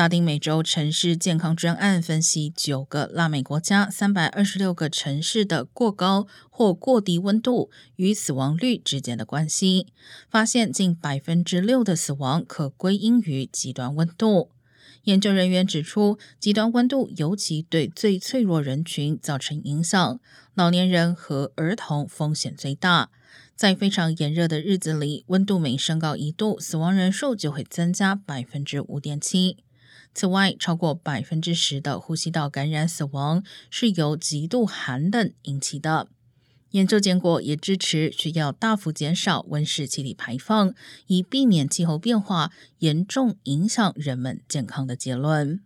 拉丁美洲城市健康专案分析九个拉美国家三百二十六个城市的过高或过低温度与死亡率之间的关系，发现近百分之六的死亡可归因于极端温度。研究人员指出，极端温度尤其对最脆弱人群造成影响，老年人和儿童风险最大。在非常炎热的日子里，温度每升高一度，死亡人数就会增加百分之五点七。此外，超过百分之十的呼吸道感染死亡是由极度寒冷引起的。研究结果也支持需要大幅减少温室气体排放，以避免气候变化严重影响人们健康的结论。